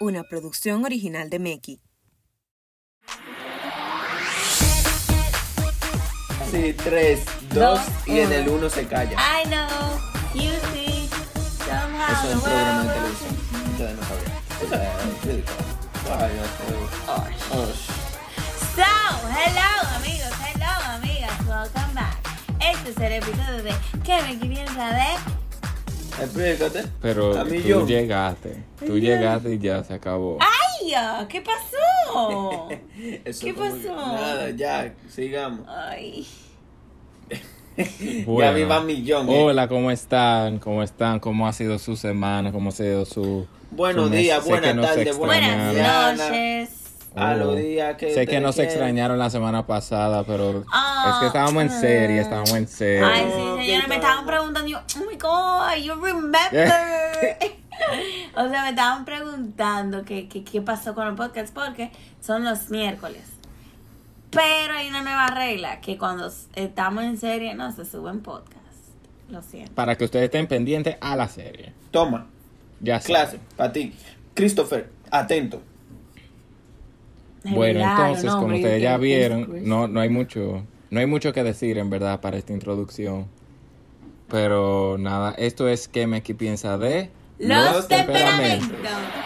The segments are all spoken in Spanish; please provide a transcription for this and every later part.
una producción original de Meki. Sí, tres, dos, y en el uno se calla. I know, you see, somehow Eso es un programa de televisión. No sabían. Eso es ridículo. Ay, Dios mío. So, hello amigos, hello amigas, welcome back. Este es el episodio de ¿Qué me piensa de? Explícate. Pero A mí tú yo. llegaste. Tú llegaste y ya se acabó. ¡Ay! ¿Qué pasó? Eso ¿Qué que- pasó? Nada, ya, sigamos. Ay. Ya viva millón. eh. Hola, ¿cómo están? ¿Cómo están? ¿Cómo ha sido su semana? ¿Cómo ha sido su... Buenos días, buenas tardes, buenas Buenas extrañaron. Mañana. noches. A los Oh. días que Sé que ustedes no se quieran. extrañaron la semana pasada, pero Ah, es que estábamos en serie, estábamos en serie. Ay, sí, qué señores, me estaban preguntando, yo, oh my god, you remember. o sea, me estaban preguntando qué, qué, qué pasó con el podcast porque son los miércoles. Pero hay una nueva regla, que cuando estamos en serie no se suben podcast. Lo siento. Para que ustedes estén pendientes a la serie. Toma, Ya sé. clase, para ti. Christopher, atento. Bueno, entonces, no, como ustedes ya vieron, no, no hay mucho, no hay mucho que decir en verdad para esta introducción. Pero nada, esto es que Meki piensa de Los, Los temperamentos. temperamentos.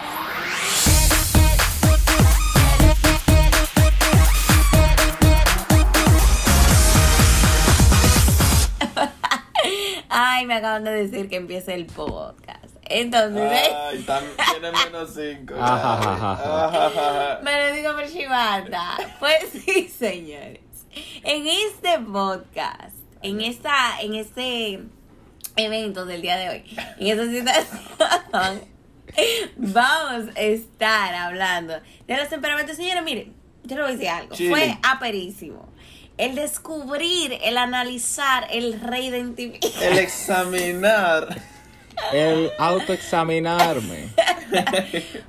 Ay, me acaban de decir que empiece el podcast. Entonces, ¿eh? Ay, también tiene menos cinco. Me lo digo por chivata. Pues sí, señores. En este podcast, en esta, en este evento del día de hoy, en esta situación, vamos a estar hablando de los temperamentos. Señores, miren, yo le voy a decir algo. Chile. Fue aperísimo. El descubrir, el analizar, el reidentificar. El examinar. el autoexaminarme.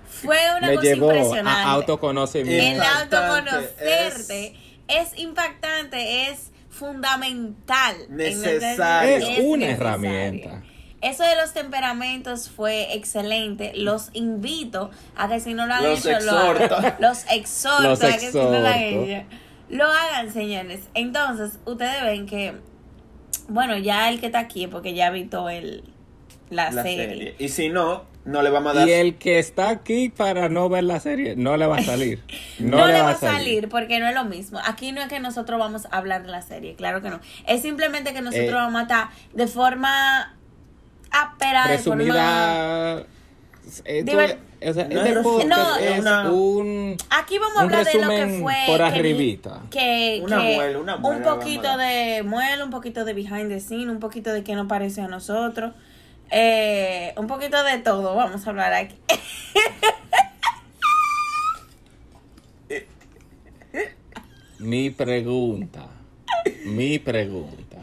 Fue una Me cosa llevó impresionante. a el autoconocimiento. Impactante, autoconocerte es, impactante, es fundamental. Necesario. Es una necesario. herramienta. Eso de los temperamentos fue excelente. Los invito a que si no lo han Los hecho, lo hagan. exhorto. Los exhorto Los a que si no lo han exhorto. hecho, lo hagan, señores. Entonces, ustedes ven que, bueno, ya el que está aquí porque ya visto el, la, La serie. serie. Y si no, no le vamos a dar. Y el que está aquí para no ver la serie, no le va a salir. No, le va a salir porque no es lo mismo. Aquí no es que nosotros vamos a hablar de la serie, claro que no. Es simplemente que nosotros Eh, vamos a estar de forma ápera, de forma... O sea, No este es podcast no, es una- un. Aquí vamos a hablar de lo que fue... por que- arribita. Que, Una que muela, una muela Un poquito de muela, un poquito de behind the scene, un poquito de qué nos parece a nosotros. Eh, un poquito de todo vamos a hablar aquí. Mi pregunta. Mi pregunta.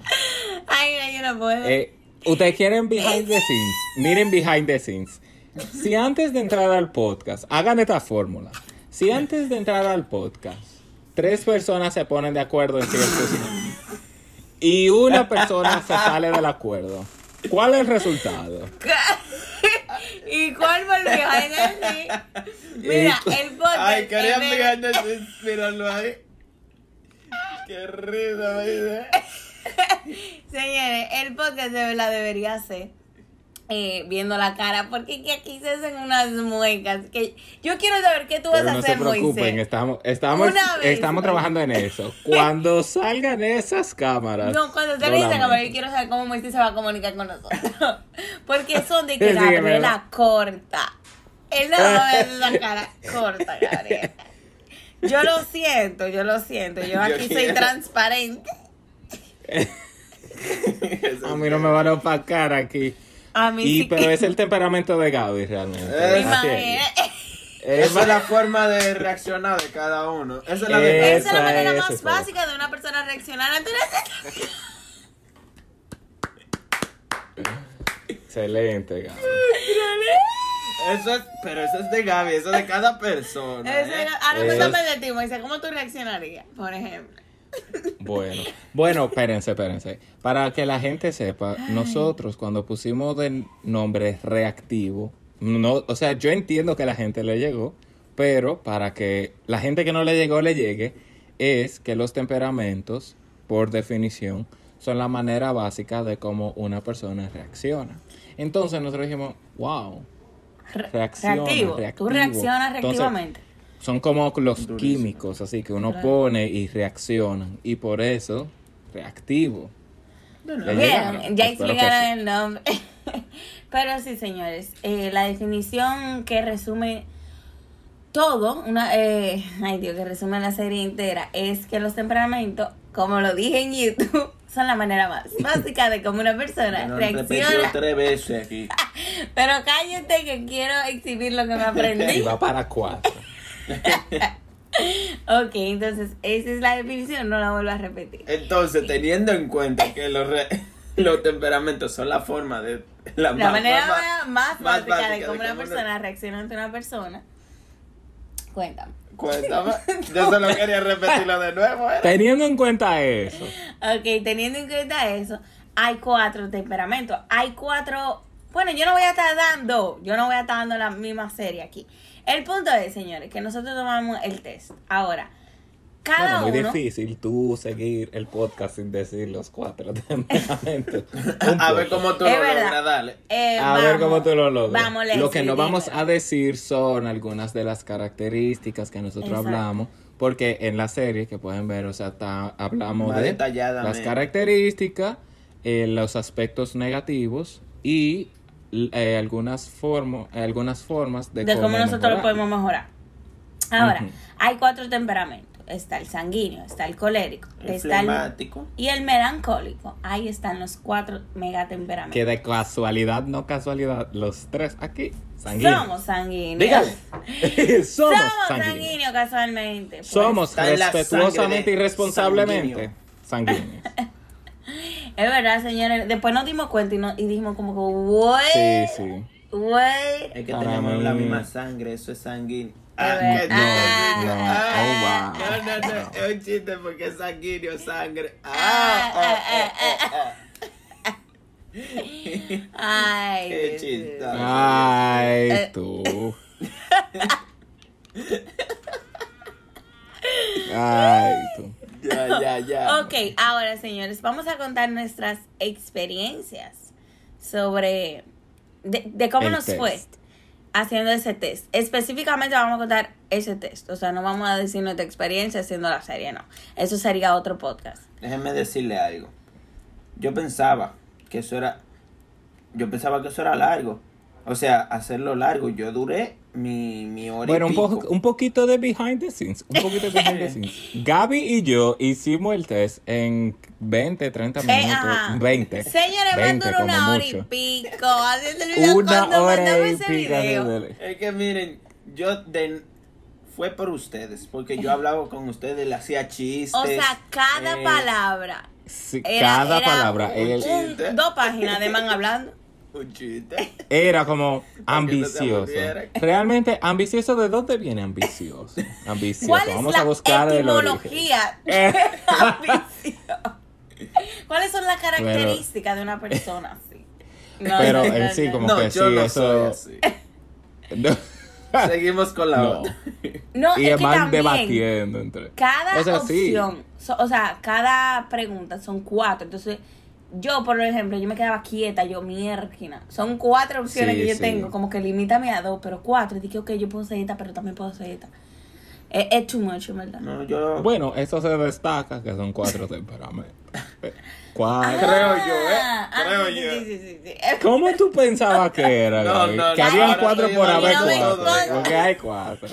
Ay, no, yo no puedo. Eh, Ustedes quieren behind the scenes. Miren behind the scenes. Si antes de entrar al podcast, hagan esta fórmula. Si antes de entrar al podcast, tres personas se ponen de acuerdo en ciertos y una persona se sale del acuerdo, ¿cuál es el resultado? ¿Y cuál fue el behind the scene? Mira, el podcast... Ay, vez- mirarnos, míralo ahí. Qué risa, baby. Señores, el podcast de verdad debería ser eh, viendo la cara, porque que aquí se hacen unas muecas. que Yo quiero saber qué tú vas a no se hacer, preocupen, Moisés. estamos, estamos, estamos trabajando en eso. Cuando salgan esas cámaras. No, cuando se lo le dice lamento. cámara, yo quiero saber cómo Moisés se va a comunicar con nosotros. Porque son de que Gabriela ¿verdad? corta. Él no va a ver esa cara corta, Gabriela. Yo lo siento, yo lo siento. Yo aquí soy transparente. A mí no me van a opacar aquí. A mí Y, sí pero que- es el temperamento de Gaby realmente. Es. Esa es la forma de reaccionar de cada uno. Esa es la verdad. Esa es la Esa manera más esa. básica de una persona reaccionar ante una Excelente, Gaby. Eso es, pero eso es de Gaby, eso es de cada persona. ¿eh? Ahora cuéntame de ti, Moisés, ¿cómo tú reaccionarías, por ejemplo? Bueno, bueno, espérense, espérense. Para que la gente sepa, nosotros cuando pusimos de nombre reactivo, No, o sea, yo entiendo que la gente le llegó, pero para que la gente que no le llegó le llegue, es que los temperamentos, por definición, son la manera básica de cómo una persona reacciona. Entonces nosotros dijimos, wow, Re- reacciona, reactivo. Tú reactivo. reaccionas Entonces, reactivamente. Son como los Durísimo. químicos, así que uno Claro. pone y reaccionan. Y por eso, reactivo. No, no, Bien, ya explicaron sí. el nombre. Pero sí, señores, eh, la definición que resume todo, una, eh, ay Dios, que resume la serie entera, es que los temperamentos, como lo dije en YouTube, son la manera más básica de cómo una persona reacciona. tres veces aquí. Pero cállate que quiero exhibir lo que me Y aprendí. va para cuatro. ok, entonces esa es la definición, no la vuelvo a repetir. Entonces, teniendo en cuenta que los, re- los temperamentos son la forma de la, La más- manera más- más, más más básica básica de cómo una persona reacciona ante una persona. Cuéntame. Cuéntame. Yo solo quería repetirlo de nuevo. ¿eh? Teniendo en cuenta eso, Ok, teniendo en cuenta eso, hay cuatro temperamentos. Hay cuatro. Bueno, yo no voy a estar dando, yo no voy a estar dando la misma serie aquí. El punto es, señores, que nosotros tomamos el test. Ahora, cada bueno, muy uno. difícil tú seguir el podcast sin decir los cuatro temperamentos. A ver cómo tú Es lo verdad. logras, dale. eh, A ver cómo tú lo logras. Vamos, lo que no vamos a decir son algunas de las características que nosotros Exacto. hablamos, porque en la serie que pueden ver, o sea, está- hablamos Más de las características, eh, los aspectos negativos y eh, algunas, formo- eh, algunas formas de, de cómo nosotros lo podemos mejorar. Ahora, hay cuatro temperamentos. Está el sanguíneo, está el colérico, El está el flemático. y el melancólico. Ahí están los cuatro megatemperamentos. Que de casualidad, no casualidad, los tres aquí, sanguíneos. Somos sanguíneos. Dígale. Somos, Somos sanguíneos. sanguíneos casualmente. Pues, Somos respetuosamente y responsablemente sanguíneos. Es verdad, señores. Después nos dimos cuenta y, no- y dijimos como que, Sí, wait, sí. wait. Es que Para tenemos mí- la misma sangre, eso es sanguíneo. Ah, Ah, no, ah, oh, wow. No, no, no, es un chiste porque es sanguíneo, sangre. Ah, Ah, ah, ah, ah, ah, Ay, Qué chistoso. mío. Ay, Eh. tú. Ay, tú. Ya, ya, ya. Ok, ahora señores, vamos a contar nuestras experiencias sobre de, de cómo El nos test. fue haciendo ese test. Específicamente vamos a contar ese test. O sea, no vamos a decir nuestra experiencia haciendo la serie, no. Eso sería otro podcast. Déjenme decirle algo. Yo pensaba que eso era. Yo pensaba que eso era largo. O sea, hacerlo largo. Yo duré mi, mi hora Bueno, y un, pico. po- un poquito de behind the scenes. Un poquito de behind the scenes. Gaby y yo hicimos el test en 20, 30 Eh, minutos. ajá. 20. Señores, van 20 duró como una hora y mucho. pico. El video Una hora y pico. video. Es que miren, yo de, fue por ustedes. Porque yo hablaba con ustedes, le hacía chistes. O sea, cada eh, palabra. Sí, Era, cada era palabra. un- un- dos páginas de man hablando. Era como ambicioso. Realmente, ambicioso, ¿de dónde viene ambicioso? Ambicioso. ¿Cuál es Vamos la a buscar el origen. etimología de Eh. ambición? ¿Cuáles son las características de una persona así? No, Pero no, en no, sí, no. como no, que yo sí, no eso- soy así. No. Seguimos con la No. otra. No, y es que también debatiendo entre. cada O sea, sí. opción, so- o sea, cada pregunta son cuatro. Entonces, yo, por ejemplo, yo me quedaba quieta, yo mierda. Son cuatro opciones Sí, que yo sí. tengo, como que limítame a dos, pero cuatro. Y dije, ok, yo puedo hacer esta, pero también puedo hacer esta. Es, es too much, en verdad. No, yo. Bueno, eso se destaca que son cuatro temperamentos. Cuatro. Creo yo, ¿eh? Ah, ah, Creo yo. sí, sí, sí, sí. ¿Cómo tú pensabas que era? No, que no, habían cuatro por haber cuatro. Porque hay cuatro.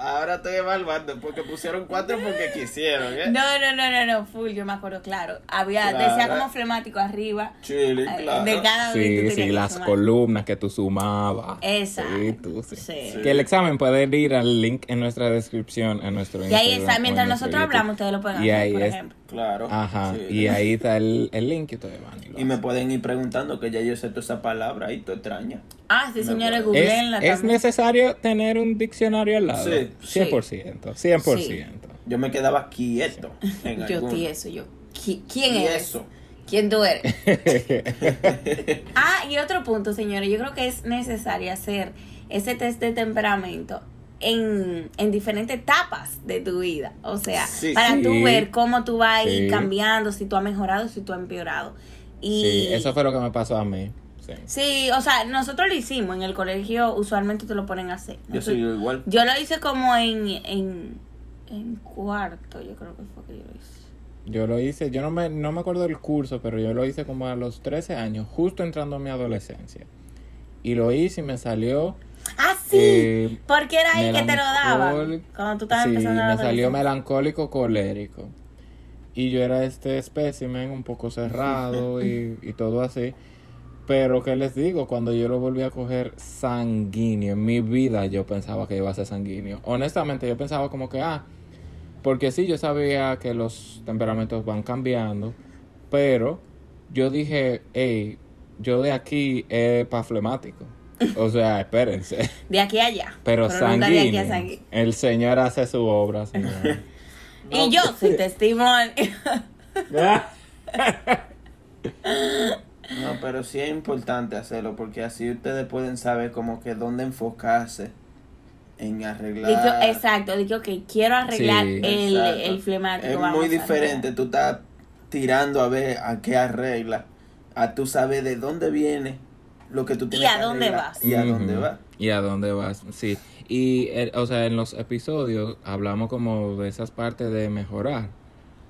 Ahora estoy evaluando porque pusieron cuatro porque quisieron, ¿eh? No, no, no, no, no, full, yo me acuerdo, claro. Había, Claro. decía como flemático arriba. Chile, eh, claro. De cada Sí, sí, que las sumar. columnas que tú sumabas. Exacto. Sí, tú sí. Sí. Que el examen pueden ir al link en nuestra descripción, en nuestro Y ahí Instagram está, mientras nosotros YouTube. hablamos, ustedes lo pueden Y hacer, ahí por es- ejemplo. Claro. Ajá, Sí. y ahí está el, el link y ustedes van y lo Y me pueden ir preguntando que ya yo sé toda esa palabra y tú extraña. Ah, sí, señores, Es- googleenla ¿Es, es necesario tener un diccionario al lado? Sí. 100%, 100%. Yo me quedaba quieto en Yo tieso, yo. ¿qui- ¿Quién es? eso. quién tú eres. ah, y otro punto, señores, yo creo que es necesario hacer ese test de temperamento en, en diferentes etapas de tu vida. O sea, Sí. para Sí. tú ver cómo tú vas a ir Sí. cambiando, si tú has mejorado, si tú has empeorado. Y Sí, eso fue lo que me pasó a mí. Sí. Sí, o sea, nosotros lo hicimos en el colegio, usualmente te lo ponen a hacer. Yo soy igual. yo lo hice como en, en, en cuarto, yo creo que fue que yo lo hice. Yo lo hice, yo no me, no me acuerdo del curso, pero yo lo hice como a los 13 años, justo entrando a mi adolescencia. Y lo hice y me salió... Ah, sí, Eh, porque era ahí que te lo daban. melancólico. Cuando tú estabas sí, empezando a me salió melancólico colérico. Y yo era este espécimen un poco cerrado y, y todo así. Pero, ¿qué les digo? Cuando yo lo volví a coger sanguíneo, en mi vida yo pensaba que iba a ser sanguíneo. Honestamente, yo pensaba como que, ah, porque sí, yo sabía que los temperamentos van cambiando, pero yo dije, hey, yo de aquí es pa' flemático. O sea, espérense. De aquí a allá. Pero, nunca de aquí a sanguíneo. sanguíneo. El Señor hace su obra, señor. Y yo soy testimonio. No, pero sí es importante hacerlo porque así ustedes pueden saber como que dónde enfocarse en arreglar. Digo, exacto, digo, ok, quiero arreglar Sí. el, el flemático. Es vamos muy diferente, tú estás tirando a ver a qué arregla, a tú sabes de dónde viene lo que tú tienes a que dónde arreglar vas. Y a dónde vas. Y a dónde vas, sí. Y, eh, o sea, en los episodios hablamos como de esas partes de mejorar.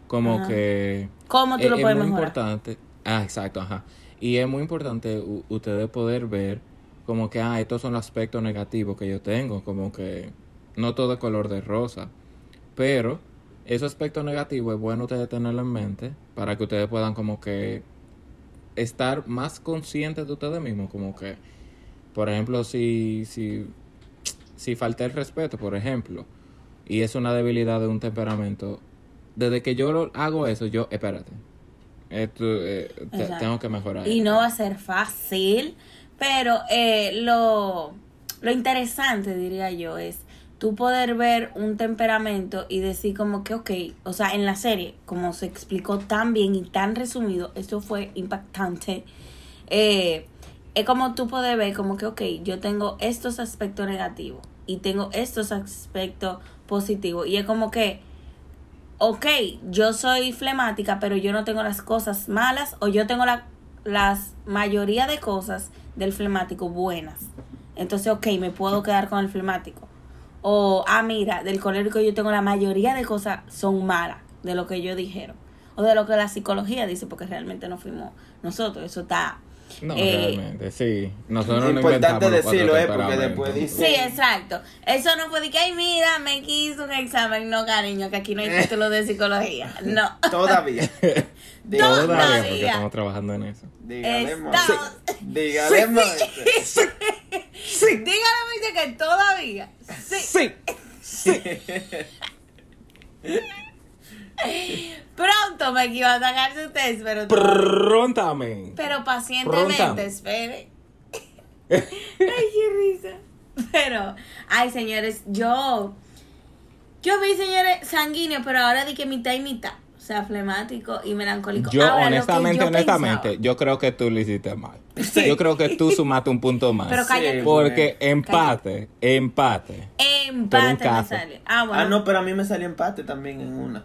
Como Ajá. que... ¿Cómo tú es, lo es puedes muy mejorar? importante. Ah, exacto, ajá. Y es muy importante u- ustedes poder ver como que, ah, estos son los aspectos negativos que yo tengo. Como que no todo es color de rosa. Pero esos aspectos negativos es bueno ustedes tenerlo en mente para que ustedes puedan como que estar más conscientes de ustedes mismos. Como que, por ejemplo, si, si, si falta el respeto, por ejemplo, y es una debilidad de un temperamento, desde que yo lo hago eso, yo, espérate, esto, eh, te- tengo que mejorar. Y no va a ser fácil, pero eh, lo, lo interesante, diría yo, es tú poder ver un temperamento y decir como que, ok, o sea, en la serie, como se explicó tan bien y tan resumido, esto fue impactante. Eh, es como tú poder ver como que, ok, yo tengo estos aspectos negativos y tengo estos aspectos positivos. Y es como que, ok, yo soy flemática, pero yo no tengo las cosas malas o yo tengo la las mayoría de cosas del flemático buenas. Entonces, ok, me puedo quedar con el flemático. O, ah, mira, del colérico yo tengo la mayoría de cosas son malas de lo que ellos dijeron. O de lo que la psicología dice, porque realmente no fuimos nosotros. Eso está... No, eh, realmente, sí. Nosotros Es no importante decirlo, ¿eh? Porque después dice- Sí, exacto. Eso no fue de que, ay, mira, me quiso un examen. No, cariño, que aquí no hay título de psicología. No. Todavía. Todavía. Todavía, porque estamos trabajando en eso. Dígalemos. Estamos- Dígalemos. Dígale, dice que todavía. Sí. Sí. Pronto me iba a sacar su test, pero, Prontamente. pero pacientemente, espere. Ay, qué risa. Pero, ay, señores, yo. Yo vi, señores, sanguíneo, pero ahora di que mitad y mitad. O sea, flemático y melancólico. Yo, Ahora, honestamente, yo honestamente, pensaba- yo creo que tú lo hiciste mal. Yo creo que tú sumaste un punto más. Pero cállate. Porque empate, empate. Empate me sale. Ah, bueno. Ah, no, pero a mí me salió empate también en una.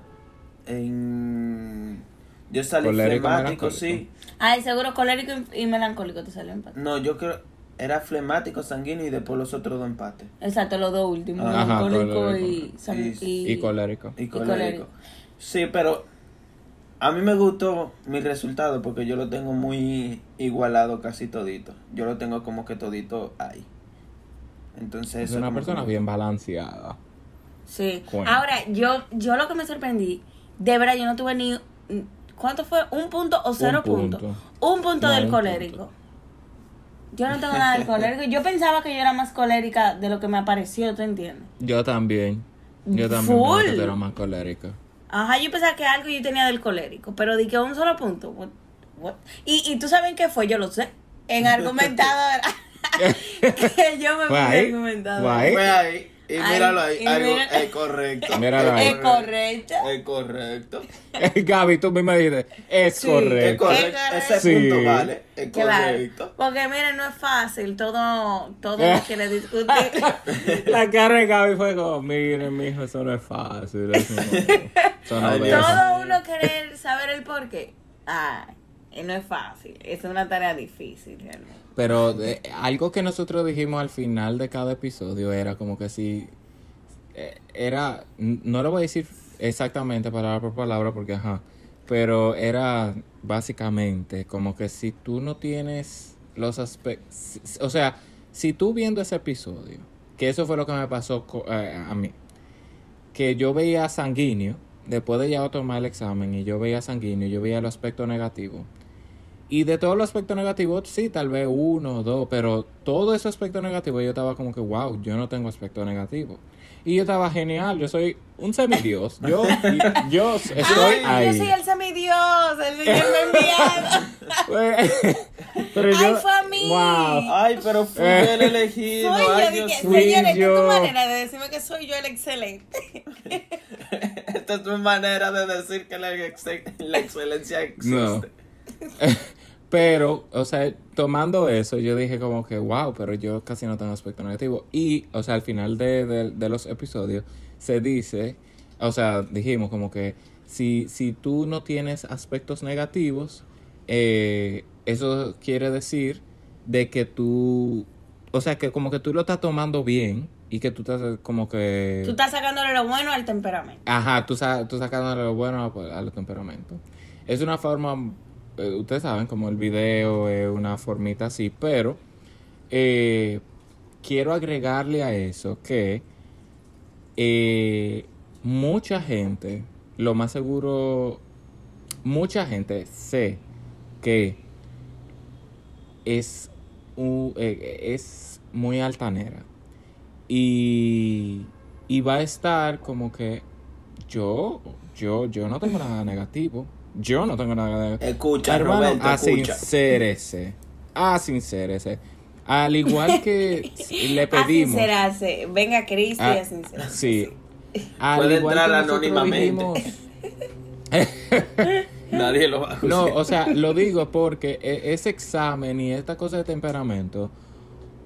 En... Yo salí Colérico, flemático, sí. Ay, seguro colérico y y melancólico te salió empate. No, yo creo... Era flemático, sanguíneo y después los otros dos empates. Exacto, los dos últimos. Ajá, melancólico y, colérico. san- Y- Y colérico. Y colérico. colérico. Sí, pero a mí me gustó mi resultado porque yo lo tengo muy igualado casi todito. Yo lo tengo como que todito ahí. Entonces Es eso una persona que- bien balanceada. Sí. Ahora, yo, yo lo que me sorprendí, de verdad, yo no tuve ni. ¿Cuánto fue? ¿Un punto o cero punto. puntos? Un punto No, del un colérico. punto. Yo no tengo nada del colérico. Yo pensaba que yo era más colérica de lo que me apareció, ¿tú entiendes? Yo también. Yo también Full. pensé que tú eras más colérico. Ajá, yo pensaba que algo yo tenía del colérico, pero di que un solo punto. What- what? Y, y tú sabes qué fue, yo lo sé. En argumentadora. que yo me ahí, argumentadora. fue ahí. Y míralo ahí, y algo mira- es correcto. Míralo ahí. Es correcto. Es correcto. Gaby, tú misma dijiste, es Sí, Es correcto. correcto. correcto. Ese Sí. punto vale. Es Claro. correcto. Porque miren, no es fácil. Todo, todo lo quiere discutir. La cara de Gaby fue como, miren, mijo, eso no es fácil. Eso no, eso no Ay, de Dios. eso". todo uno querer saber el por qué. Ay, y no es fácil. Es una tarea difícil, realmente. Pero de- algo que nosotros dijimos al final de cada episodio era como que si eh, era no lo voy a decir exactamente palabra por palabra porque ajá, pero era básicamente como que si tú no tienes los aspectos, o sea, si tú viendo ese episodio, que eso fue lo que me pasó eh, a mí, que yo veía sanguíneo, después de ya tomar el examen y yo veía sanguíneo, yo veía el aspecto negativo. Y de todos los aspectos negativos, sí, tal vez uno o dos, pero todo ese aspecto negativo yo estaba como que, wow, yo no tengo aspecto negativo. Y yo estaba genial, yo soy un semidios. Yo, yo estoy Ay, ahí. yo soy el semidios, el Señor me enviado. pero Ay, yo, fue a mí. Wow. Ay, pero fui Eh. el elegido. Soy yo, Ay, dije, Dios Fui mío. señores, esta es yo. tu manera de decirme que soy yo el excelente. Esta es tu manera de decir que la, ex- la excelencia existe. No. Pero, o sea, tomando eso, yo dije como que, wow, pero yo casi no tengo aspecto negativo. Y, o sea, al final de, de- de los episodios se dice, o sea, dijimos como que si, si tú no tienes aspectos negativos, eh, eso quiere decir de que tú, o sea, que como que tú lo estás tomando bien y que tú estás como que... Tú estás sacándole lo bueno al temperamento. Ajá, tú, sa tú sacándole lo bueno a, a los temperamentos. Es una forma, eh, ustedes saben, como el video es una formita así, pero eh, quiero agregarle a eso que eh, mucha gente, lo más seguro, mucha gente sé que es, es muy altanera y, y va a estar como que yo, yo, yo no tengo nada negativo. Yo no tengo nada negativo. Escucha, Hermano, Roberto, escucha. asincérese. Asincérese. Al igual que le pedimos. Asincerarse. Venga, Cristi, Ah, a sincerarse. sí. Al Puede igual entrar que anónimamente. dijimos- Nadie lo va a No, o sea, lo digo porque e- ese examen y esta cosa de temperamento,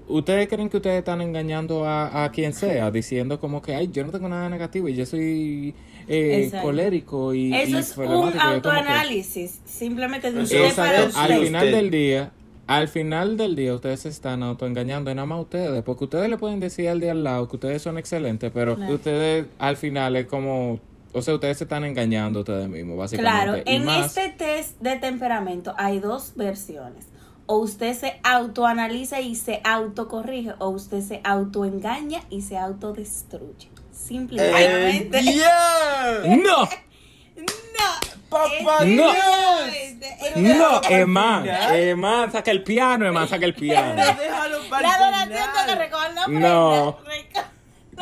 ¿ustedes creen que ustedes están engañando a, a quien sea? Diciendo como que, ay, yo no tengo nada negativo y yo soy eh, colérico y... Eso y es un problemático", y yo como que- autoanálisis. Simplemente de Eso usted es para usted. al final del día, al final del día ustedes se están autoengañando, y nada más ustedes, porque ustedes le pueden decir al de al lado que ustedes son excelentes, pero Claro. ustedes al final es como, o sea, ustedes se están engañando ustedes mismos, básicamente. Claro, Y en más- este test de temperamento hay dos versiones. O usted se autoanaliza y se autocorrige, o usted se autoengaña y se autodestruye. Simple y ¡Eh, bien! ¡No! No. ¡Papá No. ¡No! Final. Emán, saca el piano, Emán, saca el piano. La donación final. que recuerda. No.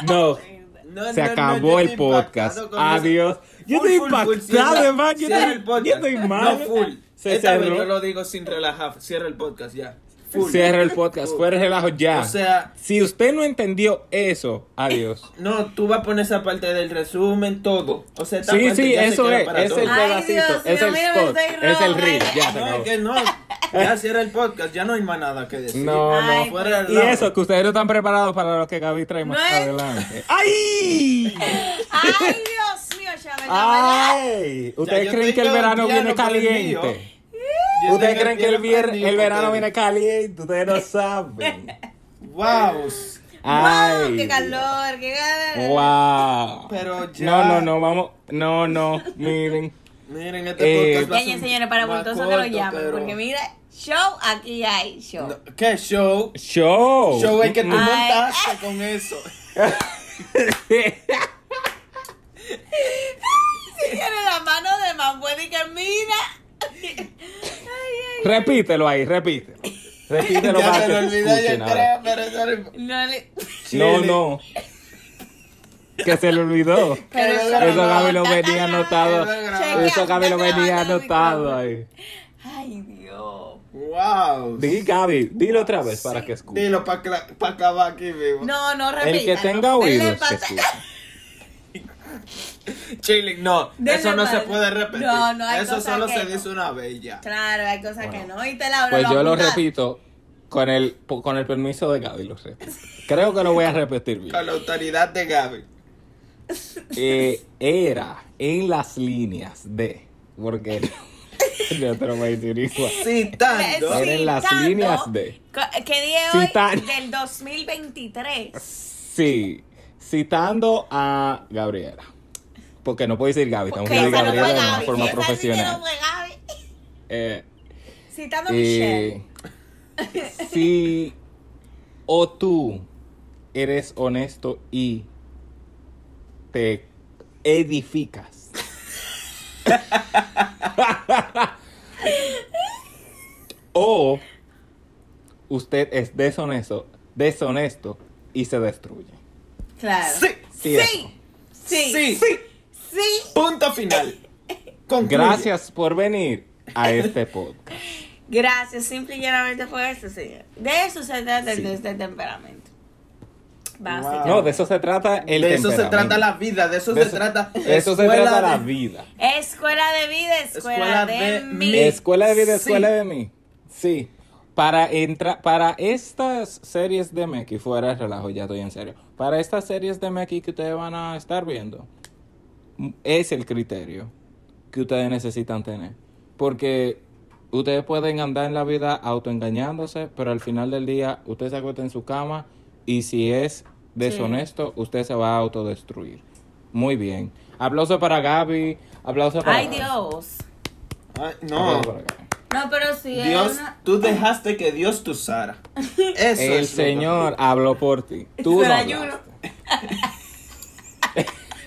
No, No, se acabó el podcast. Adiós. Yo estoy impactado, Emán. Yo estoy, mal. No, full. Se Esta vez cerró. yo lo digo sin relajar. Cierra el podcast ya. Full. Cierra el podcast, fuera de relajo ya. O sea, si usted no entendió eso, adiós. no, tú vas a poner esa parte del resumen, todo. O sea, esta Sí, parte sí, ya se eso queda es, es todo. el Ay, pedacito, Dios es el spot, es el reel, ya se No, acabó. es que no. Ya cierra el podcast, ya no hay más nada que decir. No, Ay, no. Fuera del Y eso, que ustedes no están preparados para lo que Gaby trae más No es- adelante. ¡Ay! Ay, Dios mío, Chávez. Ah, ¡Ay! ¿Ustedes creen que el verano el viene caliente? ¿Ustedes creen que el, vier- el verano viene caliente? Ustedes no saben. Wow. Wow, ¡Ay! qué calor, qué calor. ¡Wow! Pero ya. No, no, no, vamos. No, no, miren. Miren, este Eh, podcast va a Yañe, ser señores, para bultoso que lo llamen. pero- Porque mira, show, aquí hay show. No, ¿Qué show? Show. Show es que tú Ay. montaste con eso. Tiene la mano de Mambuel y que mira. Repítelo ahí, repítelo. Repítelo para que escuchen ahora. No le. No, no. Que se le olvidó. Pero Eso Gaby lo venía anotado. Eso Gaby lo venía el anotado ahí. Ay, Dios. Wow. Di, Gaby, dilo otra vez para que escuche. Dilo para acabar aquí vivo. No, no, El repita. que tenga oídos, que escuche. Chilling, no. Eso no se puede repetir. No, no, hay Eso solo que se no. dice una vez ya. Claro, hay cosas que no. Y te la Pues yo lo repito con el, con el permiso de Gaby, lo repito. Creo que lo voy a repetir bien. Con la autoridad de Gaby. Eh, era en las líneas de. Porque yo te lo voy a decir igual. Citando. Era en las Citando- líneas de- ¿Qué día es hoy? Del 2023. Sí, citando a Gabriela. Porque no puedo decir Gaby, Ok, decir no Gabriela fue de una Gaby. forma Esa no profesional. fue Gaby. Eh, Citando a Michelle. si o tú eres honesto y te edificas. o usted es deshonesto, deshonesto y se destruye. Claro. Sí. Sí, Sí. Sí. Sí. sí. Sí. Punto final. Concluye. Gracias por venir a este podcast. Gracias, simple y llanamente fue eso, señor. De eso se trata el Sí. test de temperamento. Wow. Básicamente. No, de eso se trata el de eso se trata la vida, de eso De se trata. de eso se trata la vida. Escuela de vida, escuela, Escuela de, de mí. Escuela de vida, Sí. escuela de mí. Sí. Para entrar, para estas series de Meki, fuera de relajo, ya estoy en serio. Para estas series de Meki que ustedes van a estar viendo, es el criterio que ustedes necesitan tener. Porque ustedes pueden andar en la vida autoengañándose, pero al final del día, usted se acuesta en su cama y si es deshonesto, usted se va a autodestruir. Muy bien. Aplauso para Gaby. Aplauso para Ay, Gaby. Dios. Ay, no. No, pero sí es Dios, una- tú dejaste que Dios te usara. Eso El es Señor habló por ti. Tú Eso no ayuno.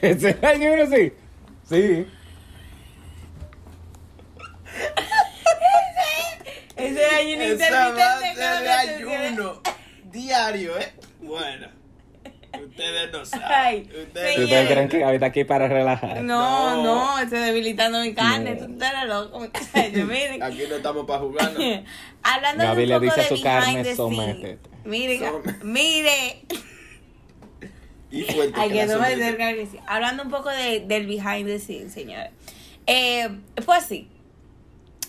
Ese era ayuno, sí. Sí. Ese ayuno Esa intermitente se tiene. ayuno diario, ¿eh? Bueno, ustedes no Ay, saben. ¿Ustedes Ustedes creen que está aquí para relajar? No, No. no, estoy debilitando mi carne. No. Tú eres loco, muchacho. Miren. Aquí no estamos para jugar. ¿no? Hablando Gaby de le un poco dice a de su behind carne, the "Sométete". scenes. Mire. Y fuerte que no me sí. Hablando un poco de, del behind the scenes, señores. Eh, pues sí.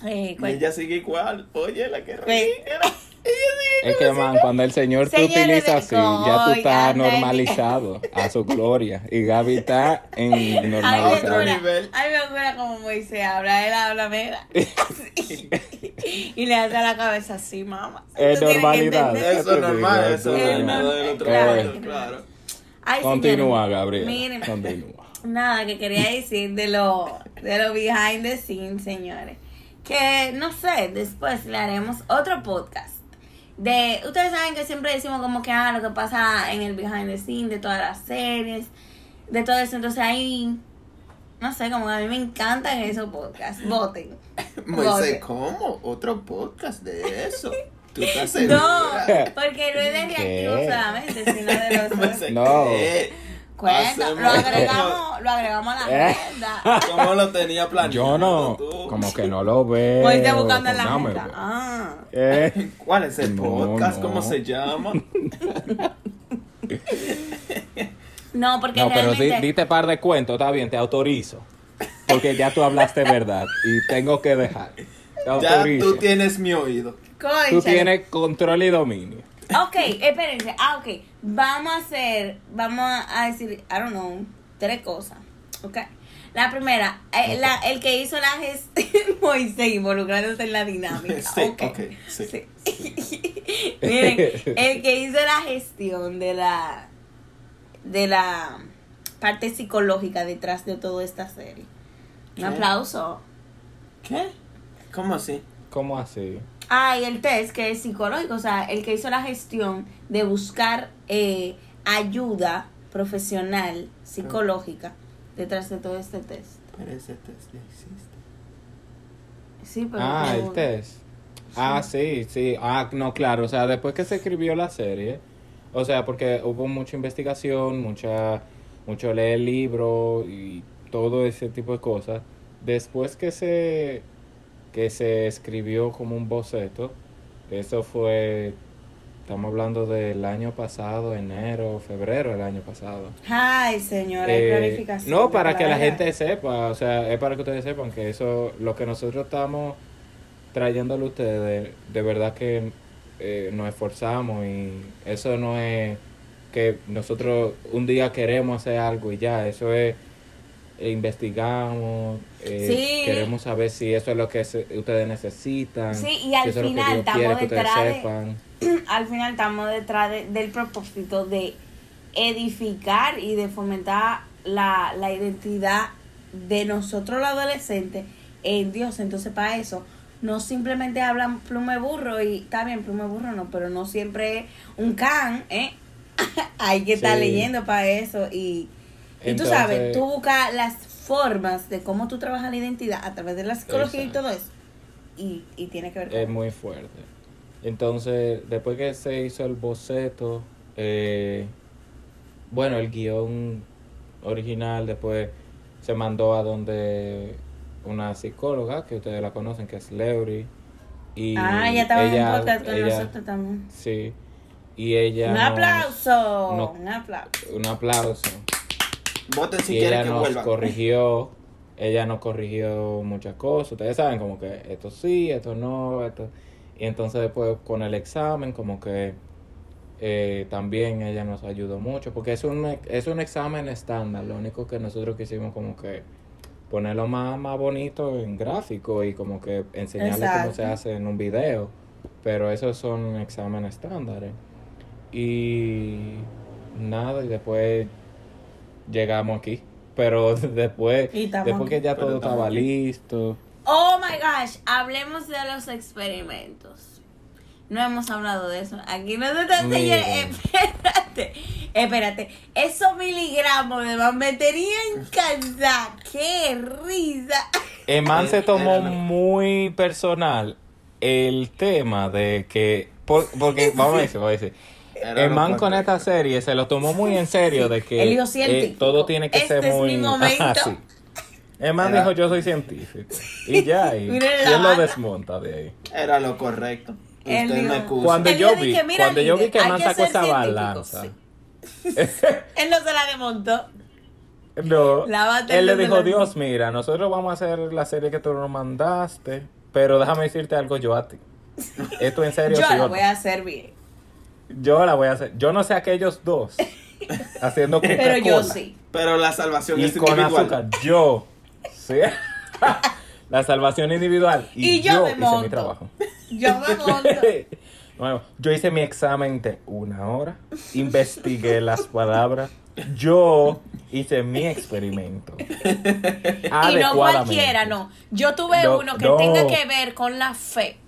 Eh, ella sigue igual. Oye, la que Pues- Es que, man, cuando el Señor te utiliza así, ya tú estás normalizado a su gloria. Y Gaby está en normalizado. otro acuerda, nivel. ay, me acuerda como Moisés habla, él habla, mira. Y le hace la cabeza así, mamá. Es normalidad. entender. Eso es normal, eso Es normal. Claro. lado, claro. Continúa, Gabriel. Miren, Continúa. nada que quería decir de lo, de lo behind the scenes, señores. Que no sé, después le haremos otro podcast. De, ustedes saben que siempre decimos como que ah, lo que pasa en el behind the scenes de todas las series, de todo eso. Entonces ahí, no sé, como a mí me encantan esos podcasts. Voten. Moisés. ¿cómo? ¿Otro podcast de eso? ¿Tú estás No, porque no es de reactivo solamente, sino de los No. Cuenta, lo agregamos, lo agregamos a la Eh. agenda. ¿Cómo lo tenía planeado Yo no, tú? como que no lo veo. Moisés buscando en la agenda. Ah. Eh, ¿Cuál es el No, podcast? no. ¿Cómo se llama? No, porque No, pero di, realmente... dite par de cuentos, está bien, te autorizo. Porque ya tú hablaste verdad y tengo que dejar. Te Ya autorizo. tú tienes mi oído. Tú Cónchale. tienes control y dominio. Ok, espérense. Ah, ok. Vamos a hacer, vamos a decir, I don't know, tres cosas. Ok. La primera, eh, la- el que hizo la gestión, Moisés, involucrándose en la dinámica. Sí, ok. ok, sí. Sí. Miren, el que hizo la gestión de la de la parte psicológica detrás de toda esta serie. Un aplauso. ¿Qué? ¿Cómo así? ¿Cómo así? Ah, y el test que es psicológico, o sea, el que hizo la gestión de buscar eh, ayuda profesional psicológica detrás de todo este test. Pero ese test ya existe. Sí, pero Ah, el test. Ah, sí, sí. Ah, no, claro. O sea, después que se escribió la serie, o sea, porque hubo mucha investigación, mucha, mucho leer libros y todo ese tipo de cosas. Después que se que se escribió como un boceto. Eso fue, estamos hablando del año pasado, enero, febrero del año pasado. Ay, señora, hay Eh, planificación. no, para que la gente sepa, o sea, es para que ustedes sepan que eso, lo que nosotros estamos trayéndole a ustedes, de verdad que eh, nos esforzamos y eso no es que nosotros un día queremos hacer algo y ya, eso es investigamos, eh, Sí. queremos saber si eso es lo que se- ustedes necesitan, Sí, y al final estamos detrás de- al final estamos detrás de- del propósito de edificar y de fomentar la, la identidad de nosotros los adolescentes en Dios. Entonces, para eso, no simplemente hablan plume burro y está bien, plume burro no, pero no siempre es un can, ¿eh? Hay que estar Sí. leyendo para eso y, y tú sabes, tú buscas las formas de cómo tú trabajas la identidad a través de la psicología Exacto. y todo eso. Y, y tiene que ver con Es muy fuerte. Entonces, después que se hizo el boceto, eh, bueno, el guion original después se mandó a donde una psicóloga, que ustedes la conocen, que es Leury. Y Ah, ya estaba en ella- un podcast con ella- nosotros también. Sí. Y ella Un nos- aplauso. un aplauso. un aplauso. Voten si y quieren ella que nos corrigió, ella nos corrigió muchas cosas, ustedes saben como que esto sí, esto no, esto. Y entonces después con el examen como que eh, también ella nos ayudó mucho porque es un es un examen estándar, lo único que nosotros quisimos como que ponerlo más, más bonito en gráfico y como que enseñarle cómo se hace en un video, pero esos son exámenes estándares. Y nada, y después llegamos aquí. Pero después, después que ya todo estaba aquí. listo. Oh my gosh, hablemos de los experimentos. No hemos hablado de eso. Aquí no Miren. Espérate, espérate. Esos miligramos de más me tenían cansada. ¡Qué risa! Eman se Eh, tomó muy personal el tema de que. por- porque, vamos a decir, vamos a decir. Lo con esta serie se lo tomó muy en serio de que eh, todo tiene que Este ser es muy mi momento. Ajá, sí. Eman Era- dijo yo soy científico y ya y, y la él lo desmonta de ahí Era lo correcto. Usted me excusa. Cuando yo vi, dije, "Mira, cuando yo vi que que sacó esa científico", balanza, Él no se la desmontó. no, él le el dijo. Dios, mira, nosotros vamos a hacer la serie que tú nos mandaste, pero déjame decirte algo yo a ti. ¿Esto en serio Yo sí no? voy a hacer bien. Yo la voy a hacer. Yo no sé aquellos dos haciendo Coca-Cola. Pero yo sí. Pero la salvación Y es con individual. azúcar. Yo. Sí. la salvación individual. Y, Y yo me hice monto. mi trabajo. Yo me monto. Bueno, yo hice mi examen de una hora, investigué las palabras, yo hice mi experimento. Y no cualquiera, no. Yo tuve No, uno que no. tenga que ver con la fe.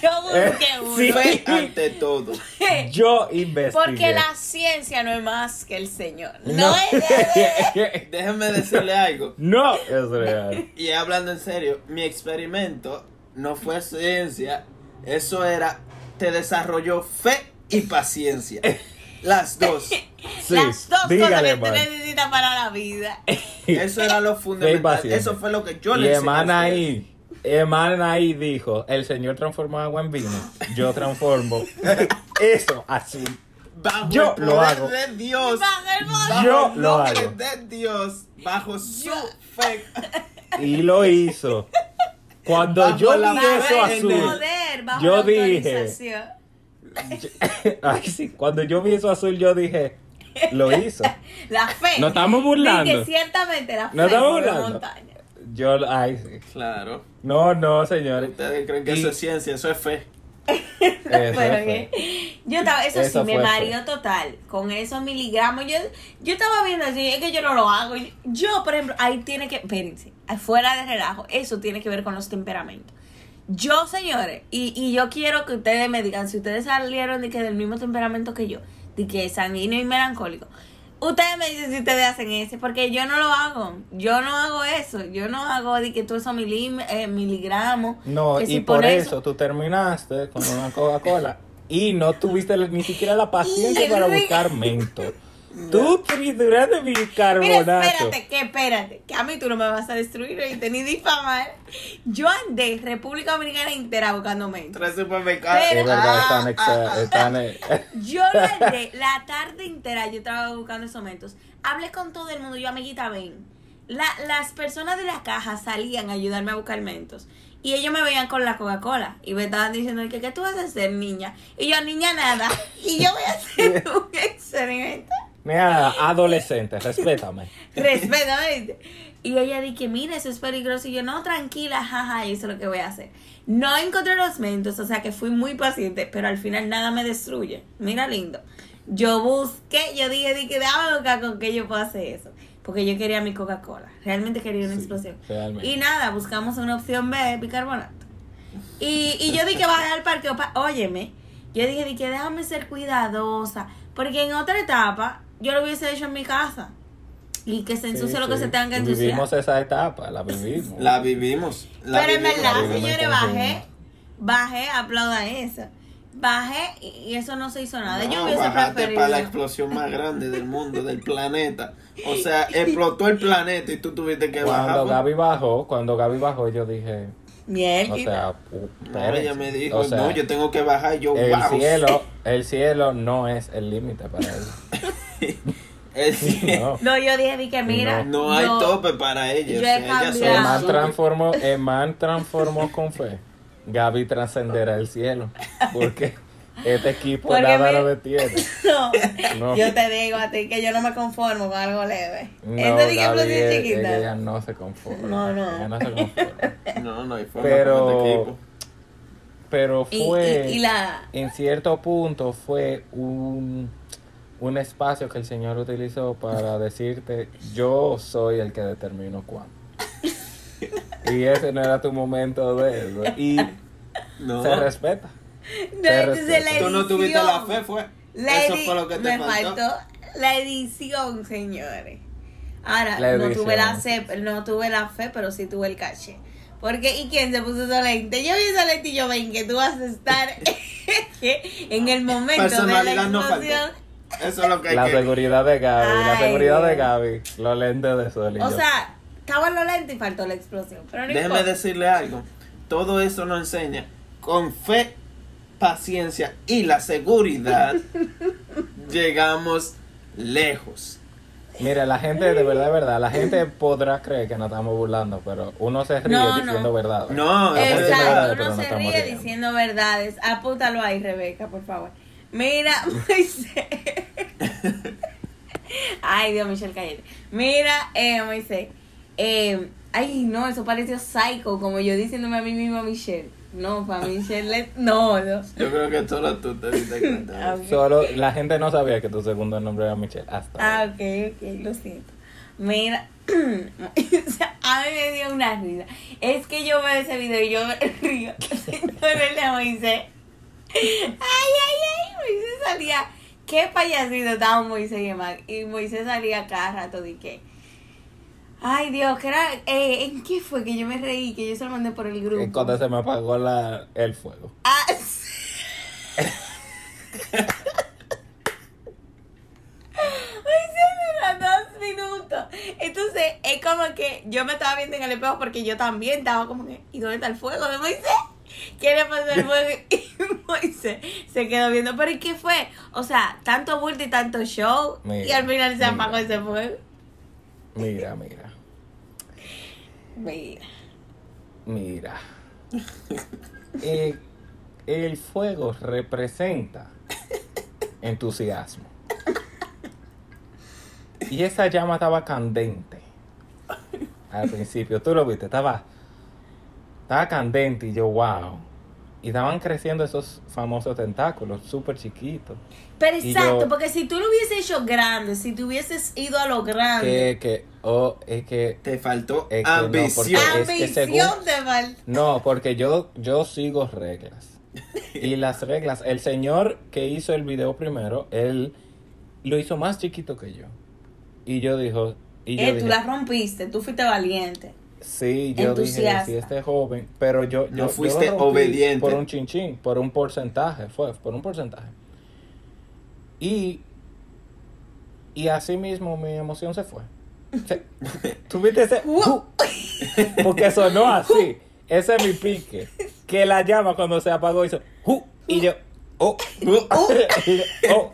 Yo busqué Eh, uno. sí. Fe ante todo. Yo investigué. Porque la ciencia no es más que el Señor. No, No. es. Déjeme decirle algo. no es real. Y hablando en serio, mi experimento no fue ciencia. Eso era, te desarrolló fe y paciencia. Las dos. Sí, Las dos dígale, cosas que necesitas para la vida. Eso era lo fundamental. Eso fue lo que yo y le enseñé. ahí, Eman ahí dijo, el Señor transformó agua en vino, yo transformo eso azul. Bajo Yo el lo hago. de Dios. Bajo Yo el lo hago. de Dios. Bajo su Yo- fe. Y lo hizo. Cuando Bajo yo la vi eso azul, poder bajo Yo dije- ay sí, cuando yo vi eso azul yo dije, lo hizo. La fe. Nos estamos burlando. Dije, ciertamente la fe. Nos estamos burlando. montaña. Yo, ay sí. Claro. No, no, señores. Ustedes creen que Y- eso es ciencia, eso es fe. Eso que yo estaba, eso, Eso sí me mareó total. Con esos miligramos, yo, yo estaba viendo así, es que yo no lo hago. Yo, por ejemplo, ahí tiene que, espérense, fuera de relajo, eso tiene que ver con los temperamentos. Yo, señores, y, y yo quiero que ustedes me digan, si ustedes salieron de que del mismo temperamento que yo, de que sanguíneo y melancólico, ustedes me dicen si ustedes hacen ese, porque yo no lo hago. Yo no hago eso. Yo no hago de que tú esos milim- eh, miligramos. No, y si por pones- eso tú terminaste con una Coca-Cola y no tuviste ni siquiera la paciencia para buscar mento. Tú triturando Mira, bicarbonato. espérate, que espérate, que a mí tú no me vas a destruir y ni difamar. Yo andé República Dominicana entera buscando mentos. Tres supermercados. Pero- Es verdad, Ah, están, Yo lo andé la tarde entera, yo estaba buscando esos mentos. Hablé con todo el mundo, yo amiguita, ven. La, las personas de la caja salían a ayudarme a buscar mentos. Y ellos me veían con la Coca-Cola. Y me estaban diciendo, que, ¿qué tú vas a hacer, niña? Y yo, niña, nada. Y yo voy a hacer un experimento. Mira, adolescente, respétame. Respeto, ¿viste? Y ella dije, mira, eso es peligroso. Y yo, no, tranquila, jaja, y eso es lo que voy a hacer. No encontré los mentos, o sea que fui muy paciente, pero al final nada me destruye. Mira, lindo. Yo busqué, yo dije, dije, déjame buscar con qué yo puedo hacer eso. Porque yo quería mi Coca-Cola. Realmente quería una Sí, explosión. realmente. Y nada, buscamos una opción B, bicarbonato. Y, y yo dije, bajé al parque, óyeme. Yo dije, dije, déjame ser cuidadosa. Porque en otra etapa, yo lo hubiese hecho en mi casa. Y que se ensucie Sí, lo que sí. se tenga que ensuciar. Vivimos esa etapa, la vivimos. La vivimos. La Pero en verdad, señores, bajé, bajé, aplaudan eso. Bajé y eso no se hizo nada. yo No, hubiese bajaste preferido. para la explosión más grande del mundo, del planeta. O sea, explotó el planeta y tú tuviste que bajar. Cuando. Gaby bajó, cuando Gaby bajó, yo dije, Miel. o sea, No, ella me dijo, O sea, no, yo tengo que bajar. Yo, el wow. cielo, el cielo no es el límite para ella. No. no, yo dije, dije, mira. No hay yo- tope para ella. yo he ella cambiado. sola El man sube. transformó, el man transformó con fe. Gaby trascenderá el cielo. Porque este equipo Porque nada me- lo detiene. No, No. yo te digo a ti que yo no me conformo con algo leve. No, Esta dije Gaby, explosión es- chiquita. ella no se conforma. No, no. Ella no se conforma. No, no hay forma Pero- con este equipo. Pero Y- fue, y- y la- en cierto punto, fue un, un espacio que el Señor utilizó para decirte, yo soy el que determino cuándo. y ese no era tu momento de eso. Y No. se respeta. No, Se entonces respeta. la Tú no tuviste la edición. fe, fue. La Eso fue lo que te me faltó. la edición, señores. Ahora, La no tuve la edición. fe, no tuve la fe, pero sí tuve el caché. Porque, ¿y quién se puso esa lente? Yo vi esa lente y yo ven que tú vas a estar en el momento de la no explosión. Eso es lo que hay La que seguridad de Gaby, la Ay, seguridad de. Gaby, los lentes de sol. y o yo. sea, estaban los lentes y faltó la explosión. Pero no Déjeme importa. decirle algo. Todo eso nos enseña con fe, paciencia y la seguridad llegamos lejos. Mira, la gente, de verdad, de verdad, la gente podrá creer que nos estamos burlando, pero uno se ríe No, no. diciendo verdad. No, es Estamos diciendo Exacto, verdades, uno no se ríe riendo. diciendo verdades. Apúntalo ahí, Rebeca, por favor. Mira, Moisés. Ay, Dios, Michelle, cállate. Mira, eh, Moisés. Eh, ay, no, eso pareció psycho, como yo diciéndome a mí misma Michelle. No, para Michelle, le- no, no. Yo creo que solo tú te diste cuenta. Ah, de eso. ok. Solo la gente no sabía que tu segundo nombre era Michelle hasta Ah, ahora. ok, ok, lo siento. Mira, a mí me dio una risa. Es que yo veo ese video y yo me río. Señores, le Moisés. Ay, ay, ay, Moisés salía. Qué payasito estaba Moisés y. Y Moisés salía cada rato de que. Ay, Dios, que era. Eh, ¿En qué fue que yo me reí? Que yo se lo mandé por el grupo. Cuando se me apagó la, el fuego. Ah, sí. Dos minutos. Entonces, es como que yo me estaba viendo en el espejo porque yo también estaba como que, ¿y dónde está el fuego de Moisés? ¿Qué le pasó al fuego? Y Moisés se quedó viendo. ¿Pero y qué fue? O sea, tanto bulto y tanto show. Mira, y al final se apagó ese fuego. Mira, mira, Mira. mira. Eh, el fuego representa entusiasmo. Y esa llama estaba candente. Al principio, tú lo viste, estaba, estaba candente y yo, wow. Y estaban creciendo esos famosos tentáculos, súper chiquitos. Pero exacto, yo- porque si tú lo hubieses hecho grande, si tú hubieses ido a lo grande, Que, que, oh, es que Te faltó Es que no, ambición. porque- es que según- ambición de mal. No, porque yo, yo sigo reglas. Y las reglas, el señor que hizo el video primero, él lo hizo más chiquito que yo. Y yo dijo, y yo Eh, tú dije, la rompiste, tú fuiste valiente. Sí, yo dije, entusiasta. si este joven, pero yo, yo No yo fuiste obediente. por un chinchín, por un porcentaje, fue por un porcentaje. Y Y así mismo mi emoción se fue. Se- ¿Tuviste ese? uh? Porque sonó así. Ese es mi pique. Que la llama cuando se apagó hizo. uh, y yo. Oh. Y yo, oh.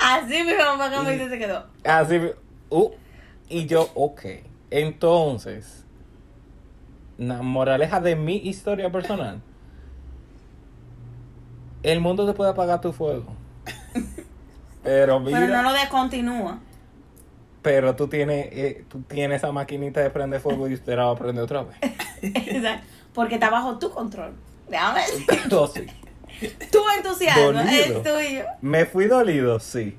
Así mi mamá como dice se quedó. Así. uh, y yo, ok. Entonces. La moraleja de mi historia personal. El mundo te puede apagar tu fuego. Pero mira. Pero no lo descontinúa. Pero tú tienes, eh, tú tienes esa maquinita de prender fuego y usted la va a prender otra vez. Exacto. Porque está bajo tu control. Déjame decir. Entonces, Tu entusiasmo es tuyo. me fui dolido, sí.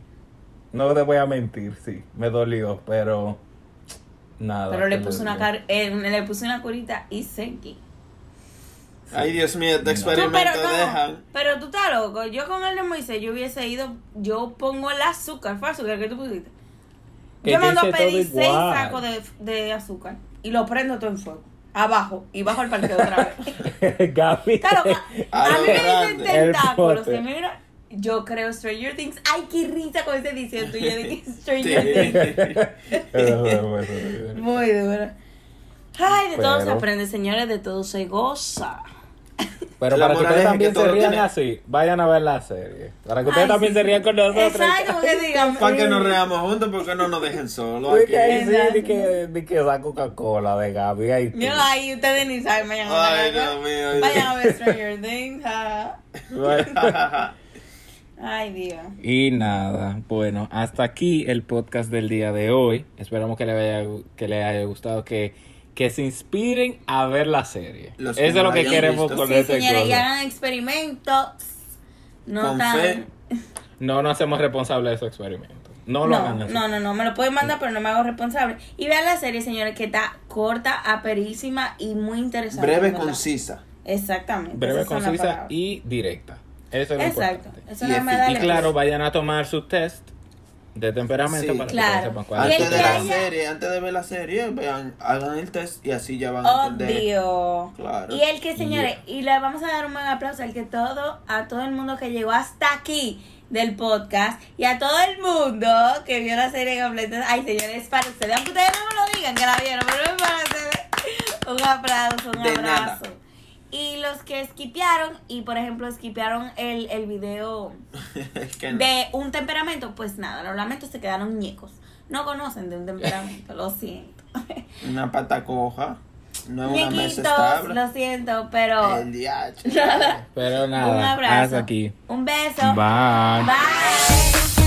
No te voy a mentir, sí. Me dolió, pero nada. Pero le puse una car eh, le puse una curita y seguí. Ay, Dios mío, este experimento pero no, dejan. pero tú estás loco. Yo con el de Moisés, yo hubiese ido, yo pongo el azúcar, fue azúcar que tú pusiste. Yo mando a pedir seis igual. sacos de, de azúcar y lo prendo todo en fuego. Abajo y bajo el parqueo otra vez. Gaby. Claro, a, A mí me dicen tentáculos. Y mira, yo creo Stranger Things. Ay, qué risa con esa edición tuya de que Stranger Things. Muy dura. Ay, de todo se Pero- aprende, señores, de todo se goza. Pero La para que ustedes es también que se rían tiene- así, vayan a ver la serie. Para que ustedes Ay, también sí. se rían con nosotros. Exacto, porque digan. Para que nos reamos juntos, porque no nos dejen solos que ahí sí, ni que, ni que esa Coca-Cola de Gaby ahí. tú. Yo ahí, ustedes ni saben, vayan a Ay, ver. Dios mío. Vayan a ver Stranger Things. Ay, Dios. Y nada, bueno, hasta aquí el podcast del día de hoy. Esperamos que le haya, que le haya gustado, que, que se inspiren a ver la serie. Los Eso es lo que queremos visto. con Sí, este señores, y hagan experimentos. No Con tan. fe. No nos hacemos responsables de su experimento. No lo No, hagan así. no, no, no, me lo pueden mandar, pero no me hago responsable. Y vean la serie, señores, que está corta, aperísima y muy interesante. Breve, ¿verdad? concisa. Exactamente. Breve, concisa y directa. Eso es lo Exacto. importante. Eso Y no me y da Y claro, vayan a tomar su test de temperamento Sí. para Claro. que sepan cuál Y Antes de la haya- serie, antes de ver la serie, vean, hagan el test y así ya van a entender. Obvio. Claro. Y el que, señores, y le vamos a dar un buen aplauso al que todo, a todo el mundo que llegó hasta aquí del podcast y a todo el mundo que vio la serie completa. Ay, señores, para ustedes, aunque ustedes no me lo digan que la vieron, pero es para ustedes. Un aplauso, un De nada. Y los que skipearon, y por ejemplo, skipearon el, el video Es que no. de un temperamento, pues nada, los lamentos se quedaron ñecos. No conocen de un temperamento, lo siento. Una pata coja. No es una mesa estable. lo siento, pero El DH. Pero un nada, abrazo. hasta aquí. Un beso. Bye. Bye.